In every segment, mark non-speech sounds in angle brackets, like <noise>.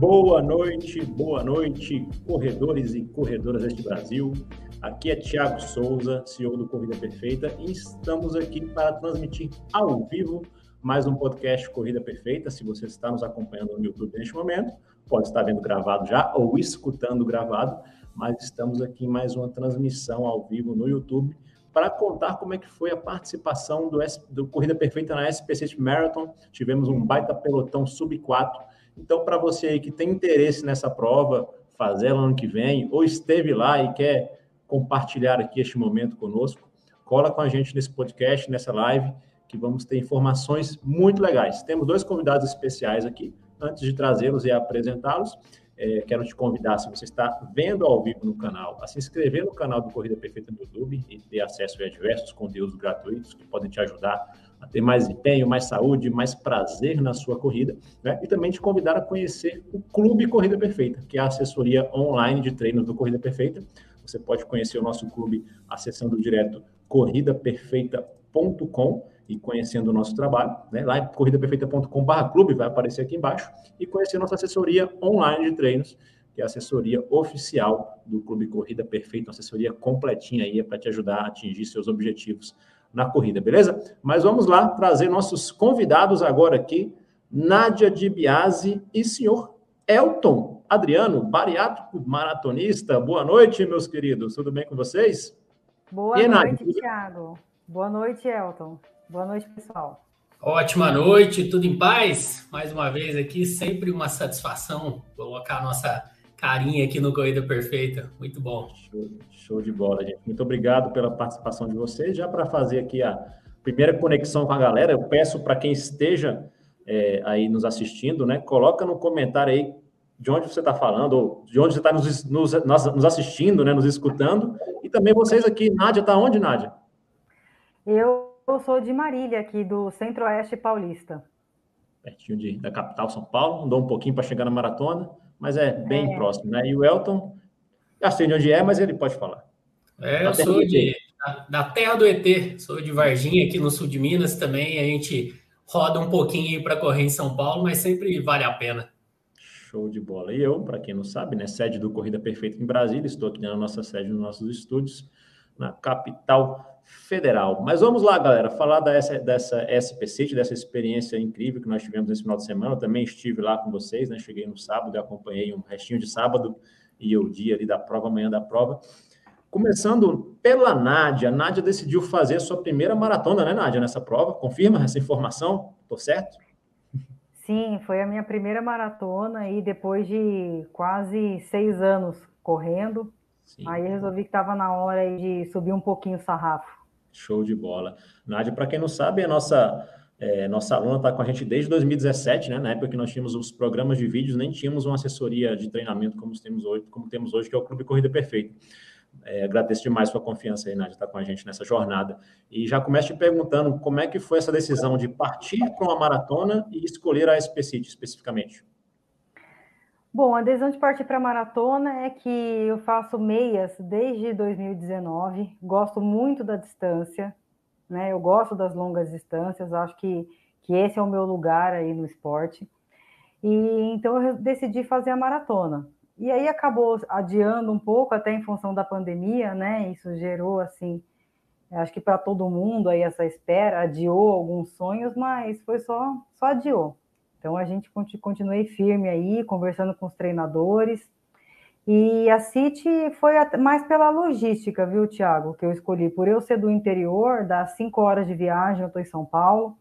Boa noite, boa noite, corredores e corredoras deste Brasil. Aqui é Tiago Souza, CEO do Corrida Perfeita, e estamos aqui para transmitir ao vivo mais um podcast Corrida Perfeita. Se você está nos acompanhando no YouTube neste momento, pode estar vendo gravado já ou escutando gravado, mas estamos aqui em mais uma transmissão ao vivo no YouTube para contar como é que foi a participação do, do Corrida Perfeita na SPC Marathon. Tivemos um baita pelotão sub 4. Então, para você aí que tem interesse nessa prova, fazer ela ano que vem, ou esteve lá e quer compartilhar aqui este momento conosco, cola com a gente nesse podcast, nessa live, que vamos ter informações muito legais. Temos dois convidados especiais aqui. Antes de trazê-los e apresentá-los, é, quero te convidar, se você está vendo ao vivo no canal, a se inscrever no canal do Corrida Perfeita no YouTube e ter acesso a diversos conteúdos gratuitos que podem te ajudar a ter mais empenho, mais saúde, mais prazer na sua corrida, né? E também te convidar a conhecer o Clube Corrida Perfeita, que é a assessoria online de treinos do Corrida Perfeita. Você pode conhecer o nosso clube acessando direto corridaperfeita.com e conhecendo o nosso trabalho, né? lá em corridaperfeita.com.br clube, vai aparecer aqui embaixo, e conhecer nossa assessoria online de treinos, que é a assessoria oficial do Clube Corrida Perfeita, uma assessoria completinha aí para te ajudar a atingir seus objetivos na corrida, beleza? Mas vamos lá trazer nossos convidados agora aqui, Nádia de Biase e senhor Elton Adriano, bariátrico maratonista. Boa noite, meus queridos. Tudo bem com vocês? Boa e, noite, Nádia? Thiago. Boa noite, Elton. Boa noite, pessoal. Ótima noite, tudo em paz? Mais uma vez aqui, sempre uma satisfação colocar a nossa carinha aqui no Corrida Perfeita. Muito bom. Show, show de bola, gente. Muito obrigado pela participação de vocês. Já para fazer aqui a primeira conexão com a galera, eu peço para quem esteja é, aí nos assistindo, né? Coloca no comentário aí de onde você está falando, ou de onde você está nos, nos, nos, assistindo, né? Nos escutando. E também vocês aqui. Nádia, está onde, Nádia? Eu sou de Marília, aqui do Centro-Oeste Paulista. Pertinho de, da capital São Paulo, andou um pouquinho para chegar na maratona, mas é bem é. próximo, né? E o Elton, já sei de onde é, mas ele pode falar. É, eu sou de, da, da, terra do ET, sou de Varginha, aqui no sul de Minas também. A gente roda um pouquinho para correr em São Paulo, mas sempre vale a pena. Show de bola. E eu, para quem não sabe, né, sede do Corrida Perfeita em Brasília, estou aqui na nossa sede, nos nossos estúdios, na capital federal. Mas vamos lá, galera, falar dessa, dessa SPC, dessa experiência incrível que nós tivemos nesse final de semana. Eu também estive lá com vocês, né? Cheguei no sábado e acompanhei um restinho de sábado e o dia ali da prova, amanhã da prova. Começando pela Nádia. A Nádia decidiu fazer a sua primeira maratona, né, Nádia, nessa prova? Confirma essa informação? Estou certo? Sim, foi a minha primeira maratona e depois de quase seis anos correndo, Sim. aí resolvi que estava na hora de subir um pouquinho o sarrafo. Show de bola. Nádia, para quem não sabe, a nossa, é, nossa aluna está com a gente desde 2017, né? Na época que nós tínhamos os programas de vídeos, nem tínhamos uma assessoria de treinamento como temos hoje, como temos hoje que é o Clube Corrida Perfeita. É, agradeço demais sua confiança aí, Nádia, estar tá com a gente nessa jornada. E já começo te perguntando como é que foi essa decisão de partir para uma maratona e escolher a SPCIT especificamente. Bom, a decisão de partir para a maratona é que eu faço meias desde 2019, gosto muito da distância, né? Eu gosto das longas distâncias, acho que, que esse é o meu lugar aí no esporte. E então eu decidi fazer a maratona. E aí acabou adiando um pouco, até em função da pandemia, né? Isso gerou assim, acho que para todo mundo aí essa espera, adiou alguns sonhos, mas foi só só adiou. Então a gente continuei firme aí, conversando com os treinadores. E a City foi mais pela logística, viu, Tiago, que eu escolhi. Por eu ser do interior, dá cinco horas de viagem, eu estou em São Paulo.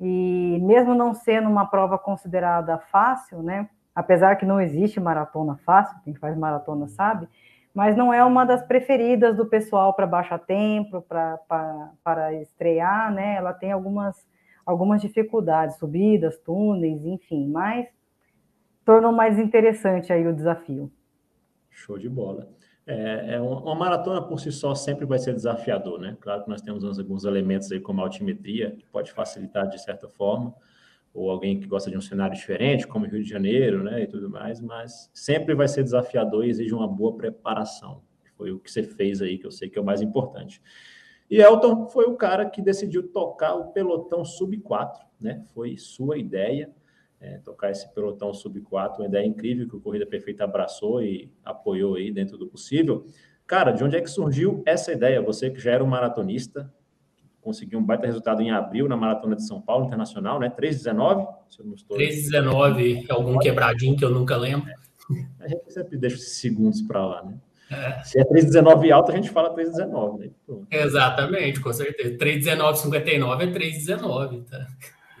E mesmo não sendo uma prova considerada fácil, né? Apesar que não existe maratona fácil, quem faz maratona sabe, mas não é uma das preferidas do pessoal para baixar tempo, para estrear, né? Ela tem algumas algumas dificuldades, subidas, túneis, enfim, mas tornou mais interessante aí o desafio. Show de bola. É, é uma, uma, maratona por si só sempre vai ser desafiador, né? Claro que nós temos alguns elementos aí como a altimetria, que pode facilitar de certa forma, ou alguém que gosta de um cenário diferente, como Rio de Janeiro, né, e tudo mais, mas sempre vai ser desafiador e exige uma boa preparação. Foi o que você fez aí, que eu sei que é o mais importante. E Elton foi o cara que decidiu tocar o pelotão sub 4, né? Foi sua ideia. é, tocar esse pelotão sub-4, uma ideia incrível que o Corrida Perfeita abraçou e apoiou aí dentro do possível. Cara, de onde é que surgiu essa ideia? Você que já era um maratonista, conseguiu um baita resultado em abril na Maratona de São Paulo Internacional, né? 3,19? 3,19, algum quebradinho que eu nunca lembro. A gente sempre deixa esses segundos para lá, né? É. Se é 3,19 alto, a gente fala 3,19, né? Pronto. Exatamente, com certeza. 3,19,59 é 3,19, tá?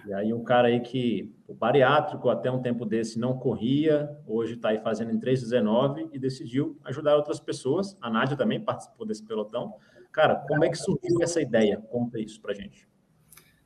E aí um cara aí que o bariátrico até um tempo desse não corria, hoje está aí fazendo em 3,19 e decidiu ajudar outras pessoas. A Nádia também participou desse pelotão. Cara, como é que surgiu essa ideia? Conta isso pra gente.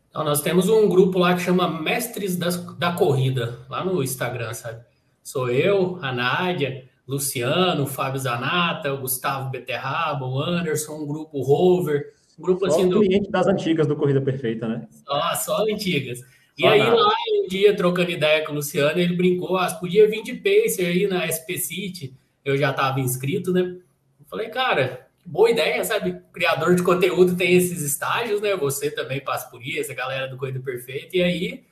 Então, nós temos um grupo lá que chama Mestres das, da Corrida, lá no Instagram, sabe? Sou eu, a Nádia, Luciano, Fábio Zanata, o Gustavo Beterraba, o Anderson, um grupo Rover, um grupo só assim do. cliente das antigas do Corrida Perfeita, né? Só, só antigas. Só e aí, nada. lá, um dia, trocando ideia com o Luciano, ele brincou, ah, podia vir de Pacer aí na SP City. Eu já estava inscrito, né? Eu falei, cara, boa ideia, sabe? Criador de conteúdo tem esses estágios, né? Você também passa por isso, a galera do Corrida Perfeita. E aí,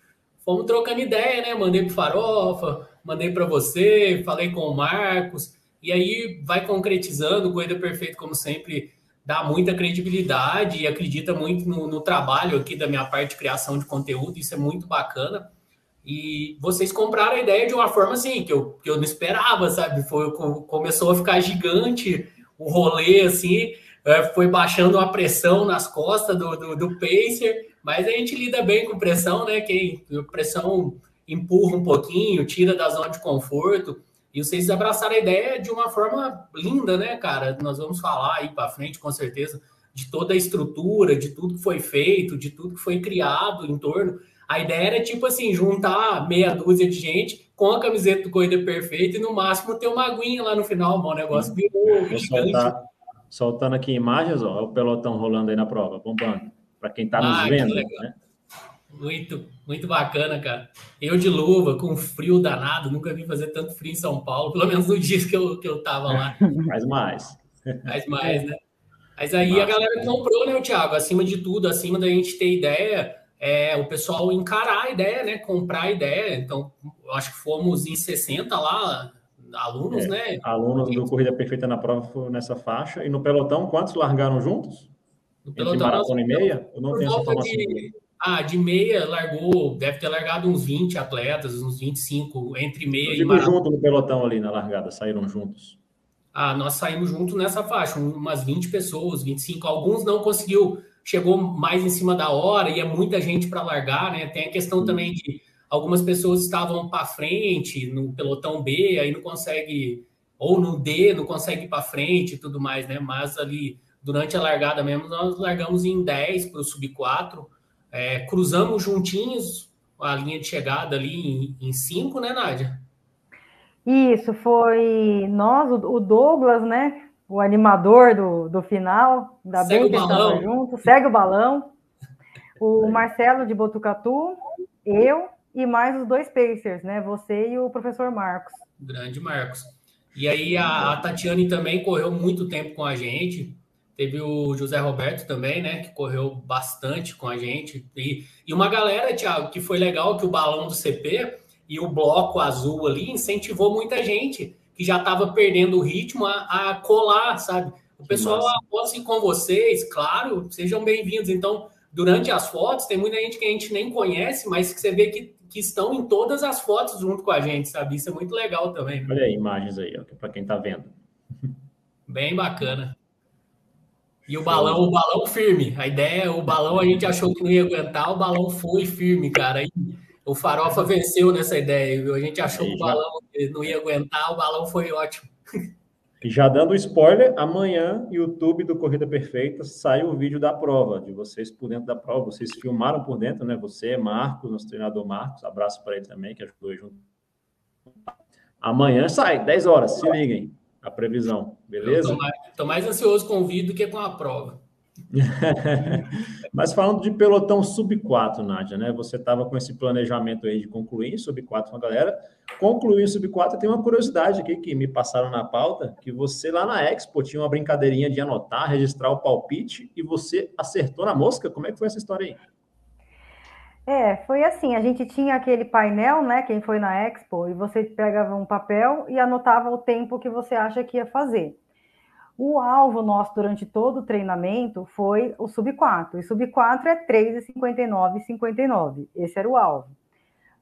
fomos trocando ideia, né? Mandei pro Farofa, mandei para você, falei com o Marcos, e aí vai concretizando. O Corrida Perfeito, como sempre, dá muita credibilidade e acredita muito no, no, trabalho aqui da minha parte de criação de conteúdo, isso é muito bacana. E vocês compraram a ideia de uma forma assim, que eu, que eu não esperava, sabe? Foi, começou a ficar gigante o rolê, assim, é, foi baixando a pressão nas costas do, do, do Pacer, mas a gente lida bem com pressão, né? Que pressão empurra um pouquinho, tira da zona de conforto. E vocês abraçaram a ideia de uma forma linda, né, cara? Nós vamos falar aí para frente, com certeza, de toda a estrutura, de tudo que foi feito, de tudo que foi criado em torno. A ideia era, tipo assim, juntar meia dúzia de gente com a camiseta do Corrida Perfeita e, no máximo, ter uma aguinha lá no final. O negócio virou gigante. Soltar, soltando aqui imagens, ó, o pelotão rolando aí na prova, bombando. Para quem está nos ah, vendo, né? Muito, muito bacana, cara. Eu de luva, com frio danado, nunca vi fazer tanto frio em São Paulo, pelo menos no dia que eu, que eu tava lá. <laughs> Mais mais. Mais mais, né? Mas aí a galera comprou, né, Thiago? Acima de tudo, acima da gente ter ideia, é, o pessoal encarar a ideia, né? Comprar a ideia. Então, eu acho que fomos em 60 lá, alunos, é, né? Alunos do Corrida Perfeita na prova nessa faixa. E no pelotão, quantos largaram juntos? No pelotão, Entre maratona e meia? Eu não tenho essa informação. De ah, de meia largou, deve ter largado uns 20 atletas, uns 25, entre meia e maratona. junto no pelotão ali na largada, saíram juntos. Ah, nós saímos junto nessa faixa, umas 20 pessoas, 25. Alguns não conseguiu, chegou mais em cima da hora e é muita gente para largar, né? Tem a questão também de algumas pessoas estavam para frente no pelotão B, aí não consegue, ou no D, não consegue ir para frente e tudo mais, né? Mas ali, durante a largada mesmo, nós largamos em 10 para o sub 4 é, cruzamos juntinhos a linha de chegada ali em, cinco, né, Nádia? Isso, foi nós, o Douglas, né? O animador do, do final, da bem que estava junto, segue o balão. O <laughs> Marcelo de Botucatu, eu e mais os dois Pacers, né? Você e o professor Marcos. Grande Marcos. E aí a, a Tatiane também correu muito tempo com a gente. Teve o José Roberto também, né? Que correu bastante com a gente. E, e uma galera, Thiago, que foi legal que o balão do CP e o bloco azul ali incentivou muita gente que já estava perdendo o ritmo a, a, colar, sabe? O pessoal possa ir com vocês, claro, sejam bem-vindos. Então, durante as fotos, tem muita gente que a gente nem conhece, mas que você vê que, que estão em todas as fotos junto com a gente, sabe? Isso é muito legal também. Olha aí, imagens aí, para quem está vendo. Bem bacana. E o balão, o balão firme. A ideia, o balão a gente achou que não ia aguentar, o balão foi firme, cara. E o Farofa venceu nessa ideia, viu? A gente achou que o balão não ia aguentar, o balão foi ótimo. E já dando spoiler, amanhã, YouTube do Corrida Perfeita, sai o vídeo da prova, de vocês por dentro da prova. Vocês filmaram por dentro, né? Você, Marcos, nosso treinador Marcos, abraço para ele também, que ajudou junto. Amanhã sai, 10 horas, se liguem a previsão, beleza? Estou mais, ansioso com o vídeo do que com a prova. <laughs> Mas falando de pelotão sub 4, Nádia, né? Você estava com esse planejamento aí de concluir sub 4 com a galera. Concluir sub 4, tem uma curiosidade aqui que me passaram na pauta, que você lá na Expo tinha uma brincadeirinha de anotar, registrar o palpite e você acertou na mosca. Como é que foi essa história aí? É, foi assim, a gente tinha aquele painel, né, quem foi na Expo, e você pegava um papel e anotava o tempo que você acha que ia fazer. O alvo nosso durante todo o treinamento foi o sub 4. E sub 4 é 3,59 e 59. Esse era o alvo.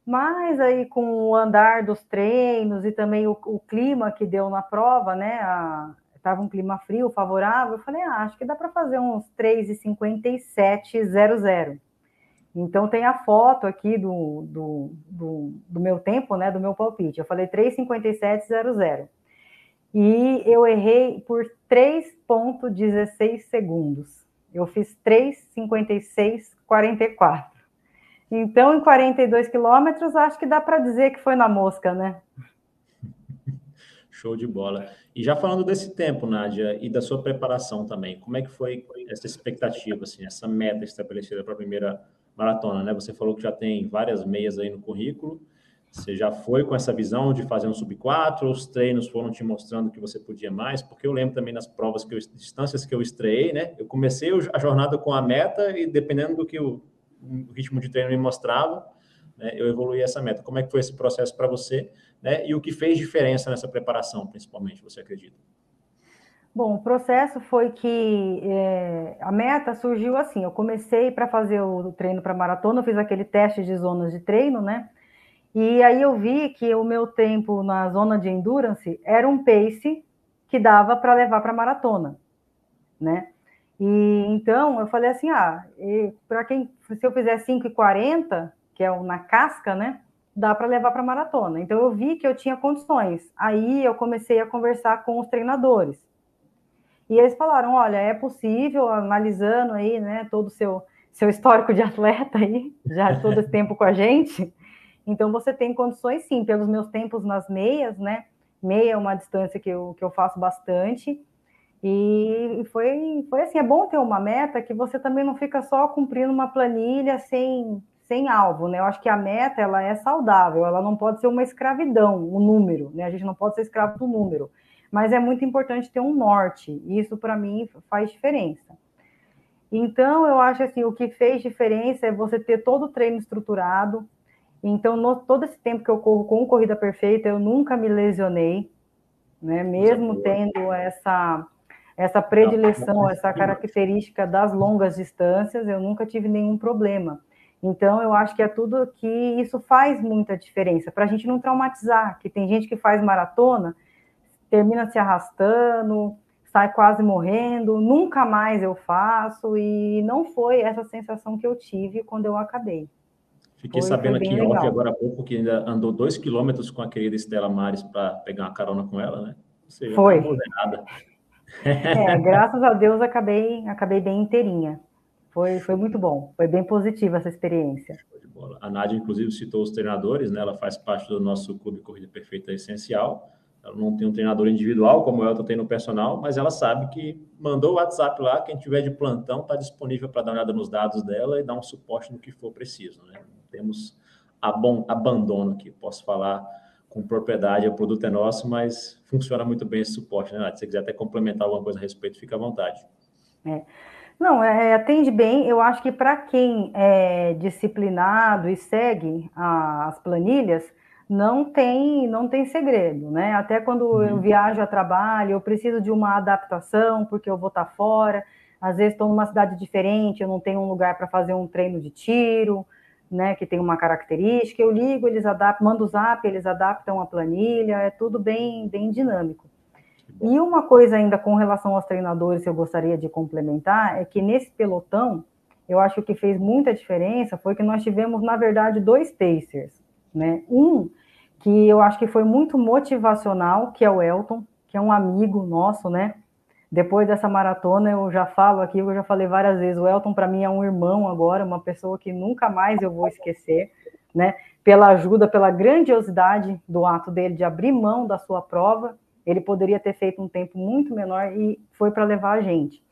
Mas aí com o andar dos treinos e também o, o clima que deu na prova, né? Estava um clima frio, favorável, eu falei, ah, acho que dá para fazer uns 3,57,00. Então tem a foto aqui do, do, do, do, meu tempo, né? Do meu palpite. Eu falei 3,57,00 e eu errei por 3,16 segundos. Eu fiz 3,56,44. Então, em 42 quilômetros, acho que dá para dizer que foi na mosca, né? Show de bola. E já falando desse tempo, Nádia, e da sua preparação também, como é que foi essa expectativa, assim, essa meta estabelecida para a primeira maratona, né? Você falou que já tem várias meias aí no currículo, você já foi com essa visão de fazer um sub 4, os treinos foram te mostrando que você podia mais? Porque eu lembro também nas provas que eu, distâncias que eu estreiei, né? Eu comecei a jornada com a meta e dependendo do que o, o ritmo de treino me mostrava, né, eu evoluí essa meta. Como é que foi esse processo para você, né? E o que fez diferença nessa preparação, principalmente, você acredita? Bom, o processo foi que é, a meta surgiu assim. Eu comecei para fazer o treino para maratona, eu fiz aquele teste de zonas de treino, né? E aí eu vi que o meu tempo na zona de endurance era um pace que dava para levar para maratona, né? E então eu falei assim, ah, para quem se eu fizer 5:40, que é o na casca, né? Dá para levar para maratona. Então eu vi que eu tinha condições. Aí eu comecei a conversar com os treinadores. E eles falaram, olha, é possível, analisando aí, né, todo o seu seu histórico de atleta aí, já todo esse tempo com a gente, então, você tem condições, sim, pelos meus tempos nas meias, né? Meia é uma distância que eu, que eu faço bastante. E foi, foi assim, é bom ter uma meta que você também não fica só cumprindo uma planilha sem, sem alvo, né? Eu acho que a meta, ela é saudável, ela não pode ser uma escravidão, o um número, né? A gente não pode ser escravo do número. Mas é muito importante ter um norte, e isso para mim faz diferença. Então, eu acho assim, o que fez diferença é você ter todo o treino estruturado, então, no, todo esse tempo que eu corro com corrida perfeita, eu nunca me lesionei, né? Mesmo tendo essa essa predileção, essa característica das longas distâncias, eu nunca tive nenhum problema. Então, eu acho que é tudo que isso faz muita diferença, para a gente não traumatizar, que tem gente que faz maratona, termina se arrastando, sai quase morrendo, nunca mais eu faço, e não foi essa sensação que eu tive quando eu acabei. Fiquei foi, sabendo foi aqui off agora há pouco que ainda andou dois quilômetros com a querida Estela Mares para pegar uma carona com ela, né? Seja, foi. Tá <laughs> é, graças a Deus acabei, acabei bem inteirinha. Foi, foi muito bom, foi bem positiva essa experiência. A Nádia, inclusive, citou os treinadores, né? Ela faz parte do nosso Clube Corrida Perfeita Essencial. Ela não tem um treinador individual, como o Elton tem no personal, mas ela sabe que mandou o WhatsApp lá, quem tiver de plantão está disponível para dar uma olhada nos dados dela e dar um suporte no que for preciso. Né? Temos abandono aqui, posso falar com propriedade, o produto é nosso, mas funciona muito bem esse suporte, né, Se você quiser até complementar alguma coisa a respeito, fica à vontade. É. Não, é, atende bem. Eu acho que para quem é disciplinado e segue a, as planilhas, não tem não tem segredo, né? Até quando uhum. eu viajo a trabalho, eu preciso de uma adaptação porque eu vou estar tá fora. Às vezes estou numa cidade diferente, eu não tenho um lugar para fazer um treino de tiro, né? Que tem uma característica. Eu ligo, eles adaptam, mando o zap, eles adaptam a planilha. É tudo bem bem dinâmico. E uma coisa ainda com relação aos treinadores que eu gostaria de complementar é que nesse pelotão, eu acho que o que fez muita diferença foi que nós tivemos, na verdade, dois pacers. Né? Um que eu acho que foi muito motivacional, que é o Elton, que é um amigo nosso, né? Depois dessa maratona, eu já falo aqui, eu já falei várias vezes, o Elton para mim é um irmão agora, uma pessoa que nunca mais eu vou esquecer, né? Pela ajuda, pela grandiosidade do ato dele de abrir mão da sua prova, ele poderia ter feito um tempo muito menor e foi para levar a gente.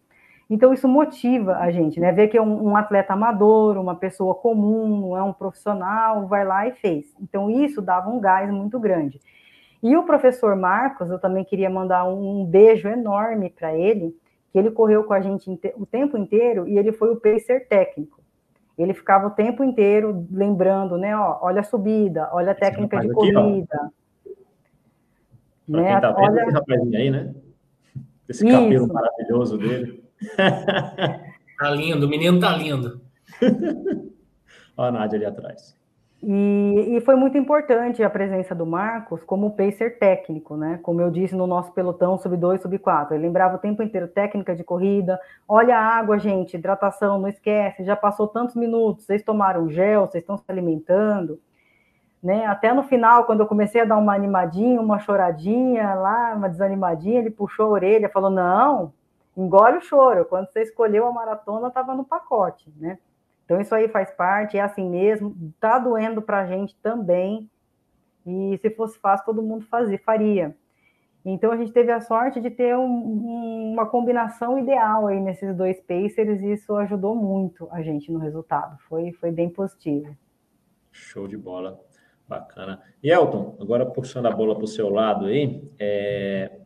Então, isso motiva a gente, né? Ver que é um, um, atleta amador, uma pessoa comum, não é um profissional, vai lá e fez. Então, isso dava um gás muito grande. E o professor Marcos, eu também queria mandar um beijo enorme para ele, que ele correu com a gente o tempo inteiro e ele foi o pacer técnico. ele ficava o tempo inteiro lembrando, né? Ó, olha a subida, olha a técnica de corrida. Aqui, né? Quem tá vendo olha... esse rapazinho aí, né? Esse Isso. cabelo maravilhoso dele. tá lindo, o menino tá lindo. <laughs> Olha a Nádia ali atrás. E, e, foi muito importante a presença do Marcos como pacer técnico, né? Como eu disse no nosso pelotão sub 2, sub 4. Ele lembrava o tempo inteiro técnica de corrida. Olha a água, gente, hidratação, não esquece, já passou tantos minutos, vocês tomaram gel, vocês estão se alimentando. Né? Até no final, quando eu comecei a dar uma animadinha, uma choradinha lá, uma desanimadinha, ele puxou a orelha, falou: "Não, engole o choro. Quando você escolheu a maratona, estava no pacote, né?" Então, isso aí faz parte, é assim mesmo, tá doendo para a gente também, e se fosse fácil, todo mundo fazia, faria. Então, a gente teve a sorte de ter um, uma combinação ideal aí nesses dois Pacers, e isso ajudou muito a gente no resultado, foi, foi bem positivo. Show de bola, bacana. E Elton, agora puxando a bola para o seu lado aí, é,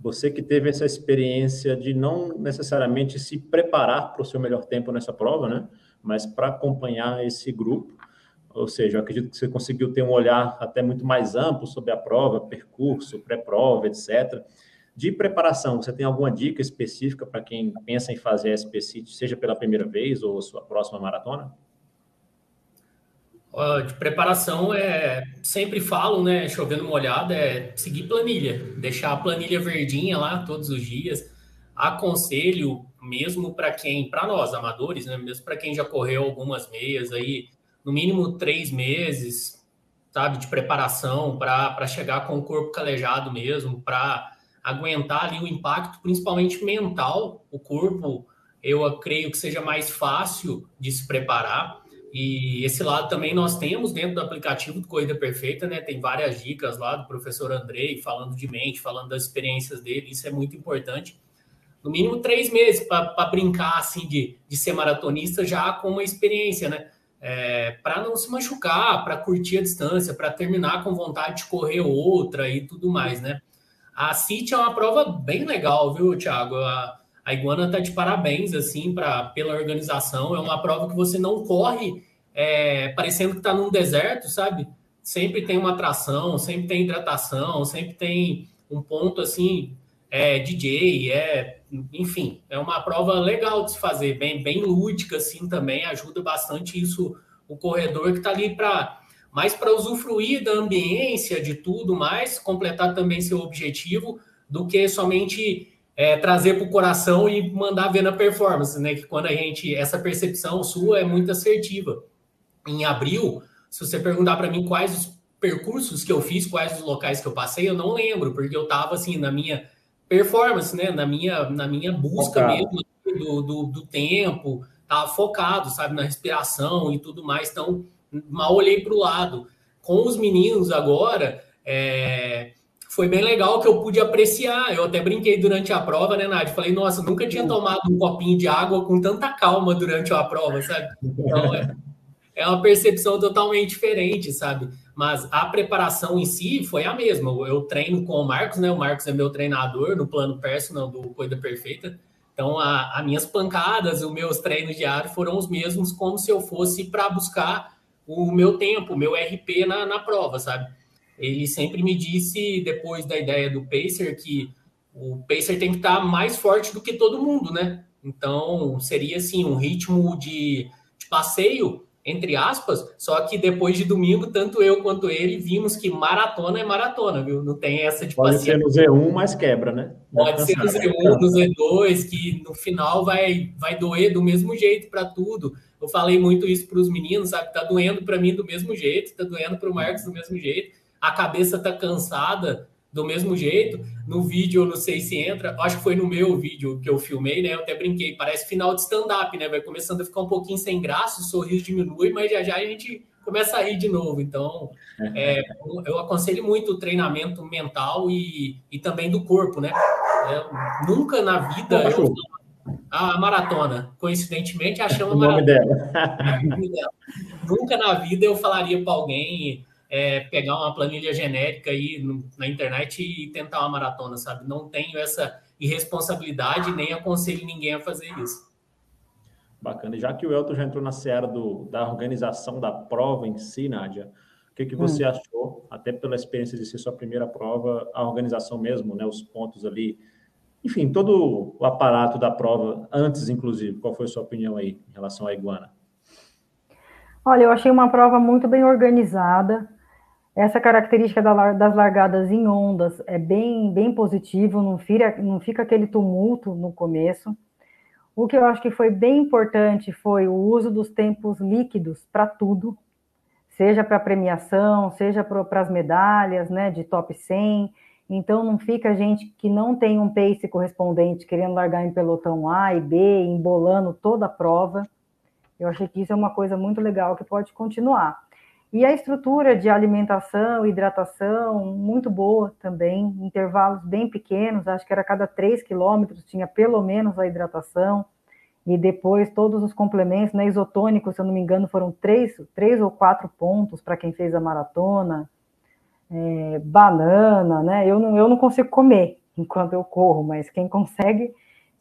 você que teve essa experiência de não necessariamente se preparar para o seu melhor tempo nessa prova, né? Mas para acompanhar esse grupo, ou seja, eu acredito que você conseguiu ter um olhar até muito mais amplo sobre a prova, percurso, pré-prova, etc. De preparação, você tem alguma dica específica para quem pensa em fazer a SPC, seja pela primeira vez ou sua próxima maratona? De preparação é sempre falo, né? Chovendo molhado, é seguir planilha, deixar a planilha verdinha lá todos os dias. Aconselho mesmo para quem, para nós amadores, né? Mesmo para quem já correu algumas meias aí, no mínimo três meses, sabe, de preparação para chegar com o corpo calejado mesmo, para aguentar ali o impacto, principalmente mental. O corpo, eu creio que seja mais fácil de se preparar. E esse lado também nós temos dentro do aplicativo do Corrida Perfeita, né? Tem várias dicas lá do professor Andrei, falando de mente, falando das experiências dele, isso é muito importante no mínimo três meses para brincar assim de, de ser maratonista já com uma experiência, né? É, para não se machucar, para curtir a distância, para terminar com vontade de correr outra e tudo mais, né? A CIT é uma prova bem legal, viu, Thiago? A, a Iguana tá de parabéns, assim, pra, pela organização. É uma prova que você não corre é, parecendo que tá num deserto, sabe? Sempre tem uma atração, sempre tem hidratação, sempre tem um ponto, assim, é DJ, é, enfim, é uma prova legal de se fazer, bem, bem lúdica assim também, ajuda bastante isso o corredor que está ali para mais para usufruir da ambiência, de tudo mais, completar também seu objetivo, do que somente é, trazer para o coração e mandar ver na performance, né? Que quando a gente, essa percepção sua é muito assertiva. Em abril, se você perguntar para mim quais os percursos que eu fiz, quais os locais que eu passei, eu não lembro, porque eu estava assim na minha performance, né? Na minha, na minha busca focado. mesmo do, do, do, tempo, tava focado, sabe, na respiração e tudo mais. Então, mal olhei para o lado. Com os meninos agora, é, foi bem legal que eu pude apreciar. Eu até brinquei durante a prova, né, Nádia? Falei, nossa, nunca tinha tomado um copinho de água com tanta calma durante a prova, sabe? Então, é, é uma percepção totalmente diferente, sabe? Mas a preparação em si foi a mesma. Eu treino com o Marcos, né? O Marcos é meu treinador no plano personal do Coisa Perfeita. Então, as minhas pancadas, os meus treinos diários foram os mesmos, como se eu fosse para buscar o meu tempo, o meu RP na, na prova, sabe? Ele sempre me disse, depois da ideia do Pacer, que o Pacer tem que estar tá mais forte do que todo mundo, né? Então, seria assim, um ritmo de, de passeio entre aspas, só que depois de domingo, tanto eu quanto ele vimos que maratona é maratona, viu? Não tem essa de Pode ser no Z1, mas quebra, né? Pode ser no Z1, no Z2, que no final vai, vai doer do mesmo jeito para tudo. Eu falei muito isso para os meninos, sabe? Tá doendo para mim do mesmo jeito, tá doendo para o Marcos do mesmo jeito. A cabeça tá cansada, do mesmo jeito. No vídeo, eu não sei se entra, acho que foi no meu vídeo que eu filmei, né? Eu até brinquei, parece final de stand-up, né? Vai começando a ficar um pouquinho sem graça, o sorriso diminui, mas já já a gente começa a rir de novo. Então, é, eu aconselho muito o treinamento mental e, e também do corpo, né? É, nunca na vida eu, a maratona, coincidentemente, a <laughs> chama maratona. <laughs> nunca na vida eu falaria para alguém é, pegar uma planilha genérica aí no, na internet e tentar uma maratona, sabe? Não tenho essa irresponsabilidade nem aconselho ninguém a fazer isso. Bacana. E já que o Elton já entrou na seara do, da organização da prova em si, Nádia, o que, que você hum. achou, até pela experiência de ser sua primeira prova, a organização mesmo, né, os pontos ali, enfim, todo o aparato da prova, antes, inclusive, qual foi a sua opinião aí em relação à iguana? Olha, eu achei uma prova muito bem organizada. Essa característica das largadas em ondas é bem, bem positivo, não fica, não fica aquele tumulto no começo. O que eu acho que foi bem importante foi o uso dos tempos líquidos para tudo, seja para premiação, seja para as medalhas, né, de top 100. Então não fica gente que não tem um pace correspondente querendo largar em pelotão A e B, embolando toda a prova. Eu achei que isso é uma coisa muito legal que pode continuar. E a estrutura de alimentação, hidratação, muito boa também, intervalos bem pequenos, acho que era cada 3 quilômetros tinha pelo menos a hidratação, e depois todos os complementos, né, isotônicos, se eu não me engano, foram três, três ou quatro pontos para quem fez a maratona, é, banana, né, eu não, eu não consigo comer <laughs> enquanto eu corro, mas quem consegue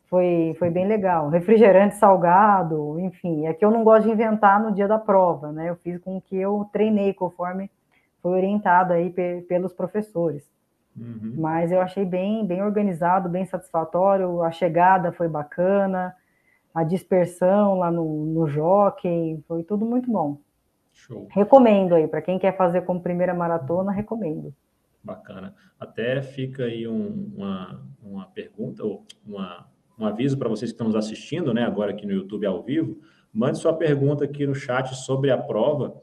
foi, foi bem legal. Refrigerante salgado, enfim, é que eu não gosto de inventar no dia da prova, né? Eu fiz com que eu treinei conforme foi orientado aí pelos professores. Uhum. Mas eu achei bem, bem organizado, bem satisfatório. A chegada foi bacana, a dispersão lá no, no jockey, foi tudo muito bom. Show. Recomendo aí, para quem quer fazer como primeira maratona, recomendo. Bacana. Até fica aí um, uma, uma pergunta, ou uma, um aviso para vocês que estão nos assistindo, né, agora aqui no YouTube ao vivo, mande sua pergunta aqui no chat sobre a prova,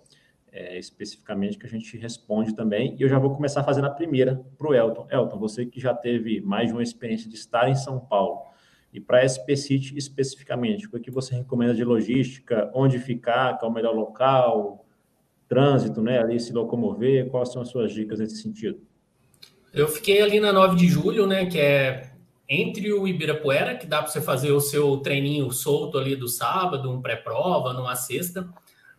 é, especificamente, que a gente responde também. E eu já vou começar fazendo a primeira para o Elton. Elton, você que já teve mais de uma experiência de estar em São Paulo, e para a SPCIT especificamente, o que você recomenda de logística, onde ficar, qual é o melhor local, trânsito, né, ali se locomover, quais são as suas dicas nesse sentido? Eu fiquei ali na 9 de julho, né, que é entre o Ibirapuera, que dá para você fazer o seu treininho solto ali do sábado, um pré-prova, numa sexta,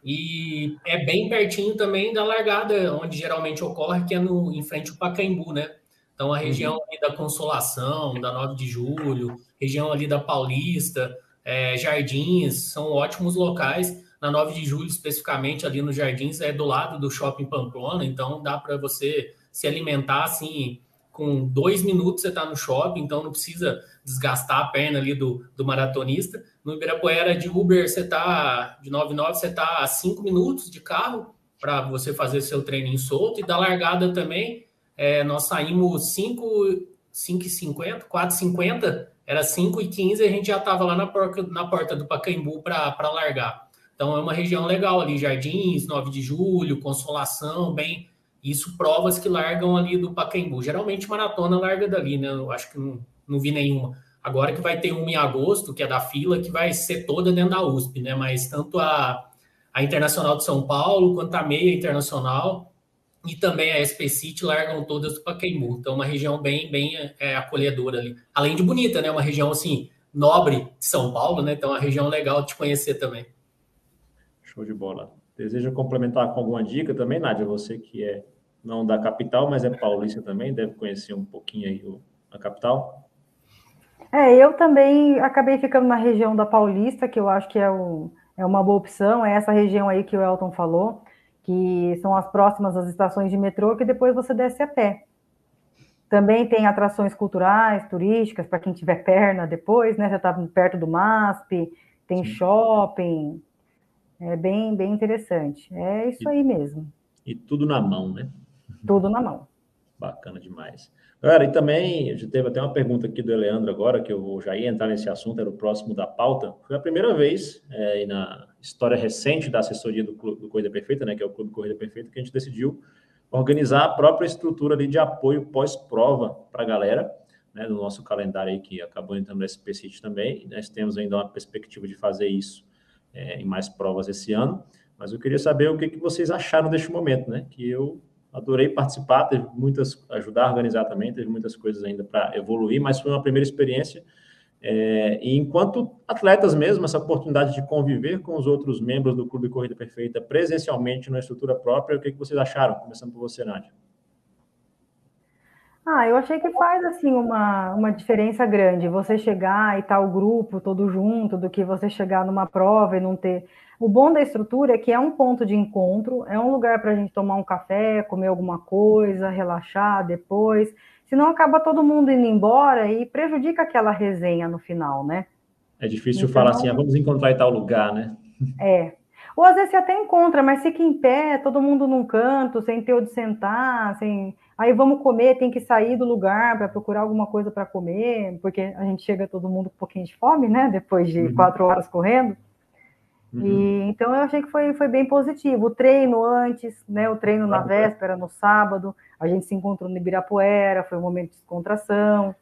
e é bem pertinho também da largada, onde geralmente ocorre, que é no, em frente ao Pacaembu, né? Então, a região uhum. ali da Consolação, da 9 de Julho, região ali da Paulista, é, Jardins, são ótimos locais. Na 9 de Julho, especificamente, ali nos Jardins, é do lado do Shopping Pamplona, então dá para você se alimentar assim com dois minutos você está no shopping, então não precisa desgastar a perna ali do, do maratonista. No Ibirapuera de Uber, você está de 99, você está a cinco minutos de carro para você fazer seu treininho solto. E da largada também, é, nós saímos 5, 5,50, 4,50, era 5 e 15 a gente já estava lá na porta, na porta do Pacaembu para largar. Então é uma região legal ali, Jardins, 9 de Julho, Consolação, bem isso provas que largam ali do Pacaembu. Geralmente maratona larga dali, né? Eu acho que não, não vi nenhuma. Agora que vai ter uma em agosto, que é da fila, que vai ser toda dentro da USP, né? Mas tanto a, a Internacional de São Paulo quanto a Meia Internacional e também a SP City largam todas do Pacaembu. Então, uma região bem, bem é, acolhedora ali. Além de bonita, né? Uma região, assim, nobre de São Paulo, né? Então, uma região legal de conhecer também. Show de bola. Deseja complementar com alguma dica também, Nádia? Você que é não da capital, mas é paulista também, deve conhecer um pouquinho aí a capital. É, eu também acabei ficando na região da Paulista, que eu acho que é, um, é uma boa opção, é essa região aí que o Elton falou, que são as próximas às estações de metrô, que depois você desce a pé. Também tem atrações culturais, turísticas, para quem tiver perna depois, né? Você está perto do MASP, tem Sim. shopping, é bem, bem interessante. É isso e, aí mesmo. E tudo na mão, né? Tudo na mão. Bacana demais. Galera, e também, já teve até uma pergunta aqui do Eleandro agora, que eu já ia entrar nesse assunto, era o próximo da pauta. Foi a primeira vez é, na história recente da assessoria do, do Corrida Perfeita, né, que é o Clube Corrida Perfeita, que a gente decidiu organizar a própria estrutura ali de apoio pós-prova para a galera, né, no nosso calendário aí, que acabou entrando no SPCIT também, e nós temos ainda uma perspectiva de fazer isso é, em mais provas esse ano, mas eu queria saber o que, que vocês acharam deste momento, né, que eu adorei participar, teve muitas, ajudar a organizar também, teve muitas coisas ainda para evoluir, mas foi uma primeira experiência. É, e enquanto atletas mesmo, essa oportunidade de conviver com os outros membros do Clube Corrida Perfeita presencialmente na estrutura própria, o que, que vocês acharam? Começando por você, Nádia. Ah, eu achei que faz assim uma, uma diferença grande. Você chegar e estar tá o grupo todo junto, do que você chegar numa prova e não ter. O bom da estrutura é que é um ponto de encontro, é um lugar para a gente tomar um café, comer alguma coisa, relaxar depois. Senão acaba todo mundo indo embora e prejudica aquela resenha no final, né? É difícil então, falar assim, ah, vamos encontrar em tal lugar, né? É. Ou às vezes você até encontra, mas fica em pé, todo mundo num canto, sem ter onde sentar, sem. Aí vamos comer, tem que sair do lugar para procurar alguma coisa para comer, porque a gente chega todo mundo com um pouquinho de fome, né? Depois de uhum. quatro horas correndo. Uhum. E, então eu achei que foi, foi bem positivo. O treino antes, né? O treino na véspera, no sábado, a gente se encontrou no Ibirapuera, foi um momento de descontração.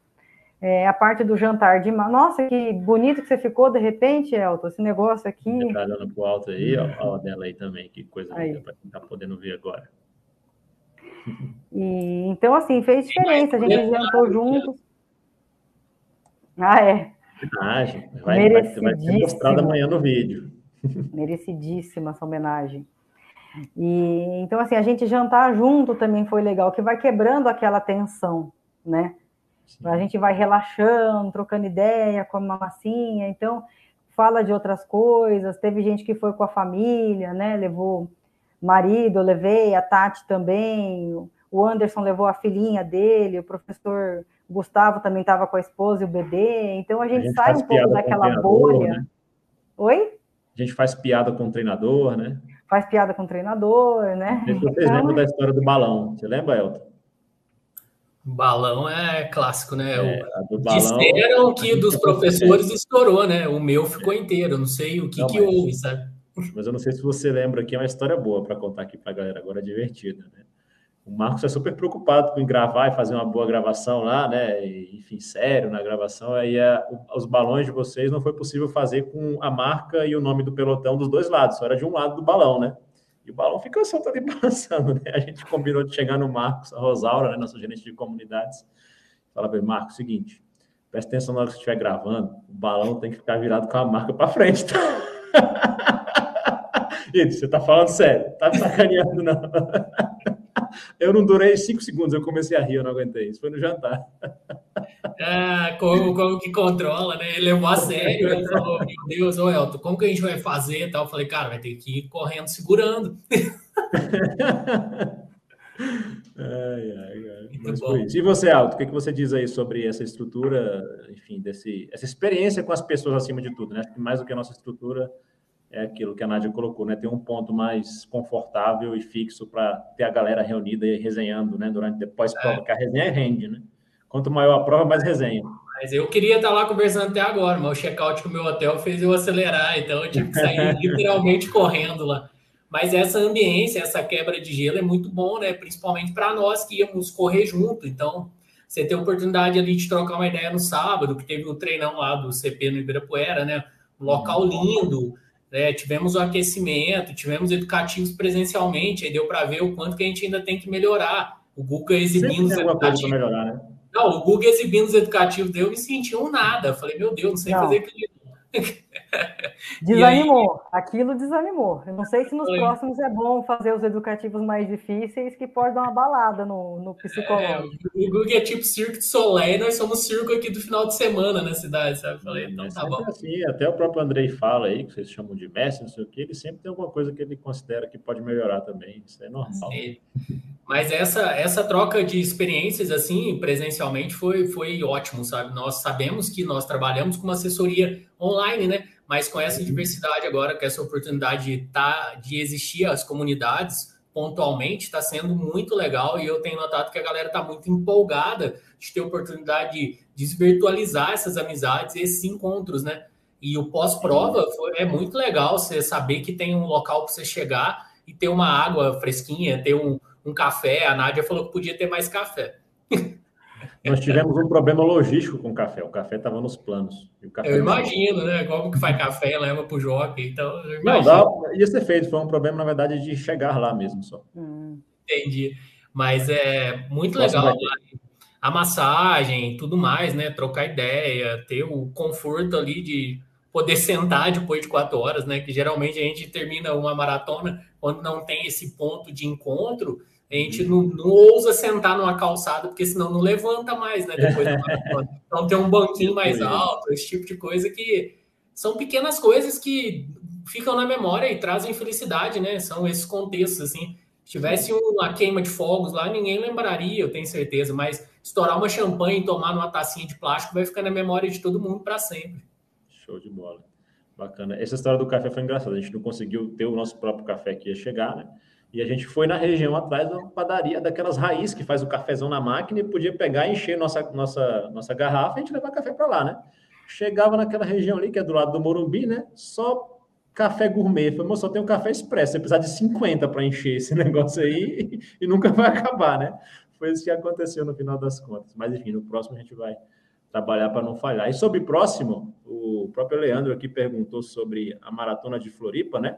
É, a parte do jantar de. Nossa, que bonito que você ficou de repente, Elton, esse negócio aqui. Tá olhando pro alto aí, ó, ó dela aí também, que coisa linda para quem tá podendo ver agora. E, então, assim, fez diferença, a gente jantou juntos. Ah, é. Homenagem. Vai, vai, vai ser mostrado amanhã no vídeo. <laughs> Merecidíssima essa homenagem. E então, assim, a gente jantar junto também foi legal, que vai quebrando aquela tensão, né? Sim. A gente vai relaxando, trocando ideia, com uma massinha, então fala de outras coisas. Teve gente que foi com a família, né? Levou marido, eu levei, a Tati também, o Anderson levou a filhinha dele, o professor Gustavo também estava com a esposa e o bebê. Então a gente, a gente sai um pouco daquela bolha. Né? Oi? A gente faz piada com o treinador, né? Faz piada com o treinador, né? Vocês então... lembram da história do balão? Você lembra, Elton? Balão é clássico, né? É, balão, Disseram que dos professores estourou, né? O meu ficou inteiro, não sei o que, não, que mas, houve, sabe? Mas eu não sei se você lembra aqui, é uma história boa para contar aqui para a galera, agora divertida, né? O Marcos é super preocupado com gravar e fazer uma boa gravação lá, né? E, enfim, sério na gravação. Aí a, os balões de vocês não foi possível fazer com a marca e o nome do pelotão dos dois lados, só era de um lado do balão, né? E o balão fica solto ali <laughs> balançando, né? A gente combinou de chegar no Marcos, a Rosaura, né, nosso gerente de comunidades, fala para ele, Marcos, seguinte, presta atenção na hora que você estiver gravando, o balão tem que ficar virado com a marca para frente, tá? <laughs> Isso, você tá falando sério, tá me sacaneando, não. Eu não durei cinco segundos, eu comecei a rir, eu não aguentei. Isso foi no jantar. Ah, como, como que controla, né? Ele levou a sério, ele falou, meu Deus, ô Elton, como que a gente vai fazer? Eu falei, cara, vai ter que ir correndo, segurando. ai, ai, ai. Mas. E você, Alto, o que, que você diz aí sobre essa estrutura, enfim, desse, essa experiência com as pessoas acima de tudo, né? Mais do que a nossa estrutura, é aquilo que a Nádia colocou, né? Tem um ponto mais confortável e fixo para ter a galera reunida e resenhando, né? Durante depois prova, é. que a resenha rende, né? Quanto maior a prova, mais resenha. Mas eu queria estar lá conversando até agora, mas o check-out com o meu hotel fez eu acelerar, então eu tive que sair <laughs> literalmente correndo lá. Mas essa ambiência, essa quebra de gelo é muito bom, né? Principalmente para nós que íamos correr junto. Então, você ter a oportunidade ali de trocar uma ideia no sábado, que teve o um treinão lá do CP no Ibirapuera, né? Um local uhum. lindo, né? Tivemos o aquecimento, tivemos educativos presencialmente, aí deu para ver o quanto que a gente ainda tem que melhorar. O Google exibindo os educativos. Melhorar, né? Não, o Google exibindo os educativos deu, eu me senti um nada. Falei, meu Deus, não sei não. fazer aquilo. <laughs> <laughs> Desanimou, aí... aquilo desanimou. Eu não sei se nos Foi. próximos é bom fazer os educativos mais difíceis, que pode dar uma balada no, no psicológico. É, o Google é tipo Circo de Soleil, nós somos circo aqui do final de semana na cidade, sabe? Falei, então tá bom. Assim, até o próprio Andrei fala aí, que vocês chamam de mestre, não sei o que, ele sempre tem alguma coisa que ele considera que pode melhorar também, isso é normal. Sim. Mas essa, essa troca de experiências, assim, presencialmente, foi, foi ótimo, sabe? Nós sabemos que nós trabalhamos com uma assessoria online, né? Mas com essa diversidade agora, com essa oportunidade de, tá, de existir as comunidades pontualmente, está sendo muito legal e eu tenho notado que a galera está muito empolgada de ter a oportunidade de desvirtualizar essas amizades e esses encontros, né? E o pós-prova é muito legal você saber que tem um local para você chegar e ter uma água fresquinha, ter um, um café. A Nádia falou que podia ter mais café. <laughs> Nós tivemos um problema logístico com o café. O café estava nos planos. eu imagino, né? Como que faz café e leva para o jockey. Então, Não, dá, ia ser feito. Foi um problema, na verdade, de chegar lá mesmo só. Hum. Entendi. Mas é muito legal né? a massagem, tudo mais, né? Trocar ideia, ter o conforto ali de poder sentar depois de quatro horas, né? Que geralmente a gente termina uma maratona quando não tem esse ponto de encontro a gente não, não, ousa sentar numa calçada, porque senão não levanta mais, né? Depois <laughs> então tem um banquinho mais alto, esse tipo de coisa que são pequenas coisas que ficam na memória e trazem felicidade, né? São esses contextos, assim. Se tivesse uma queima de fogos lá, ninguém lembraria, eu tenho certeza, mas estourar uma champanhe e tomar numa tacinha de plástico vai ficar na memória de todo mundo para sempre. Show de bola. Bacana. Essa história do café foi engraçada. A gente não conseguiu ter o nosso próprio café que ia chegar, né? E a gente foi na região atrás da padaria, daquelas raízes que faz o cafezão na máquina e podia pegar e encher nossa, nossa, nossa garrafa e a gente levar café para lá, né? Chegava naquela região ali, que é do lado do Morumbi, né? Só café gourmet. Falei, só tem um café expresso. Você precisa de 50 para encher esse <laughs> negócio aí e nunca vai acabar, né? Foi isso que aconteceu no final das contas. Mas, enfim, no próximo a gente vai trabalhar para não falhar. E sobre próximo, o próprio Leandro aqui perguntou sobre a maratona de Floripa, né?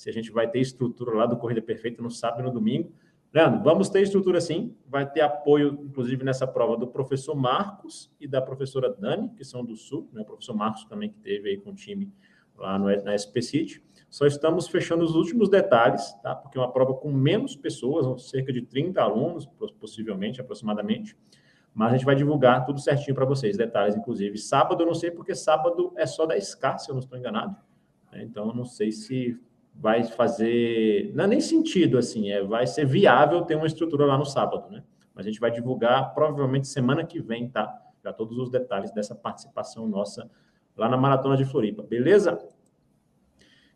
Se a gente vai ter estrutura lá do Corrida Perfeita no sábado e no domingo. Leandro, vamos ter estrutura sim, vai ter apoio, inclusive, nessa prova do professor Marcos e da professora Dani, que são do Sul, né? o professor Marcos também que teve aí com o time lá no, na SP City. Só estamos fechando os últimos detalhes, tá? Porque é uma prova com menos pessoas, cerca de 30 alunos, possivelmente, aproximadamente. Mas a gente vai divulgar tudo certinho para vocês, detalhes, inclusive. Sábado, eu não sei, porque sábado é só da SK, se eu não estou enganado. Né? Então, eu não sei se vai fazer. Não é nem sentido assim, é, vai ser viável ter uma estrutura lá no sábado, né? Mas a gente vai divulgar provavelmente semana que vem, tá? Já todos os detalhes dessa participação nossa lá na Maratona de Floripa, beleza?